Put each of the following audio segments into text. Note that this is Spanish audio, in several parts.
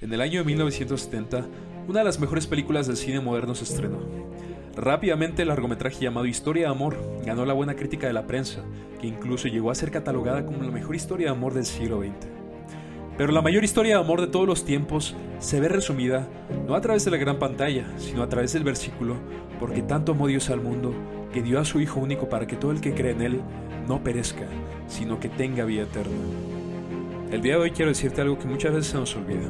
En el año de 1970, una de las mejores películas del cine moderno se estrenó. Rápidamente el largometraje llamado Historia de Amor ganó la buena crítica de la prensa, que incluso llegó a ser catalogada como la mejor historia de amor del siglo XX. Pero la mayor historia de amor de todos los tiempos se ve resumida no a través de la gran pantalla, sino a través del versículo, porque tanto amó Dios al mundo, que dio a su Hijo único para que todo el que cree en Él no perezca, sino que tenga vida eterna. El día de hoy quiero decirte algo que muchas veces se nos olvida.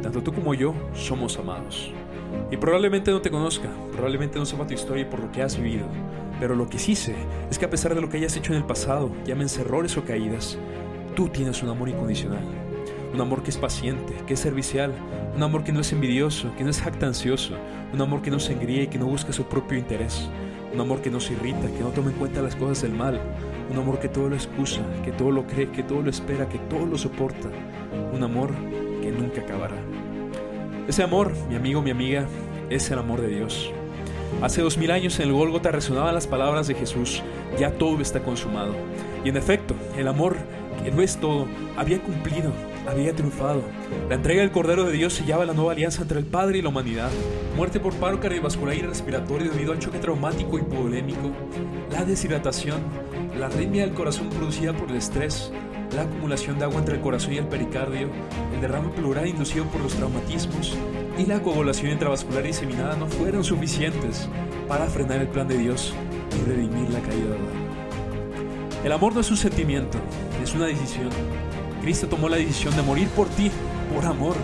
Tanto tú como yo somos amados. Y probablemente no te conozca, probablemente no sepa tu historia por lo que has vivido, pero lo que sí sé es que a pesar de lo que hayas hecho en el pasado, llámense errores o caídas, tú tienes un amor incondicional. Un amor que es paciente, que es servicial, un amor que no es envidioso, que no es jactancioso, un amor que no se engríe y que no busca su propio interés, un amor que no se irrita, que no toma en cuenta las cosas del mal, un amor que todo lo excusa, que todo lo cree, que todo lo espera, que todo lo soporta, un amor que nunca acabará. Ese amor, mi amigo, mi amiga, es el amor de Dios. Hace dos mil años en el Gólgota resonaban las palabras de Jesús, ya todo está consumado. Y en efecto, el amor, que no es todo, había cumplido, había triunfado. La entrega del Cordero de Dios sellaba la nueva alianza entre el Padre y la humanidad. Muerte por paro cardiovascular y respiratorio debido al choque traumático y hipovolémico, la deshidratación, la arritmia del corazón producida por el estrés, la acumulación de agua entre el corazón y el pericardio, el derrame pleural inducido por los traumatismos y la coagulación intravascular diseminada no fueron suficientes para frenar el plan de Dios y redimir la caída de Adán. El amor no es un sentimiento, es una decisión. Cristo tomó la decisión de morir por ti, por amor.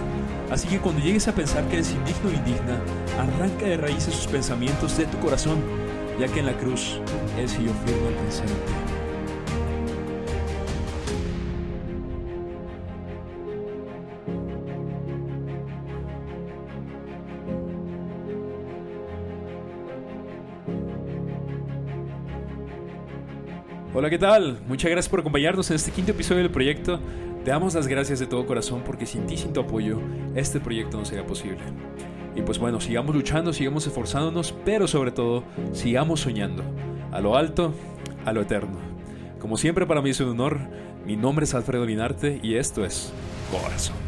Así que cuando llegues a pensar que eres indigno o indigna, arranca de raíces sus pensamientos de tu corazón, ya que en la cruz Él siguió firme al pensamiento. Hola, ¿qué tal? Muchas gracias por acompañarnos en este quinto episodio del proyecto. Te damos las gracias de todo corazón porque sin ti, sin tu apoyo, este proyecto no sería posible. Y pues bueno, sigamos luchando, sigamos esforzándonos, pero sobre todo, sigamos soñando. A lo alto, a lo eterno. Como siempre para mí es un honor, mi nombre es Alfredo Linarte y esto es Corazón.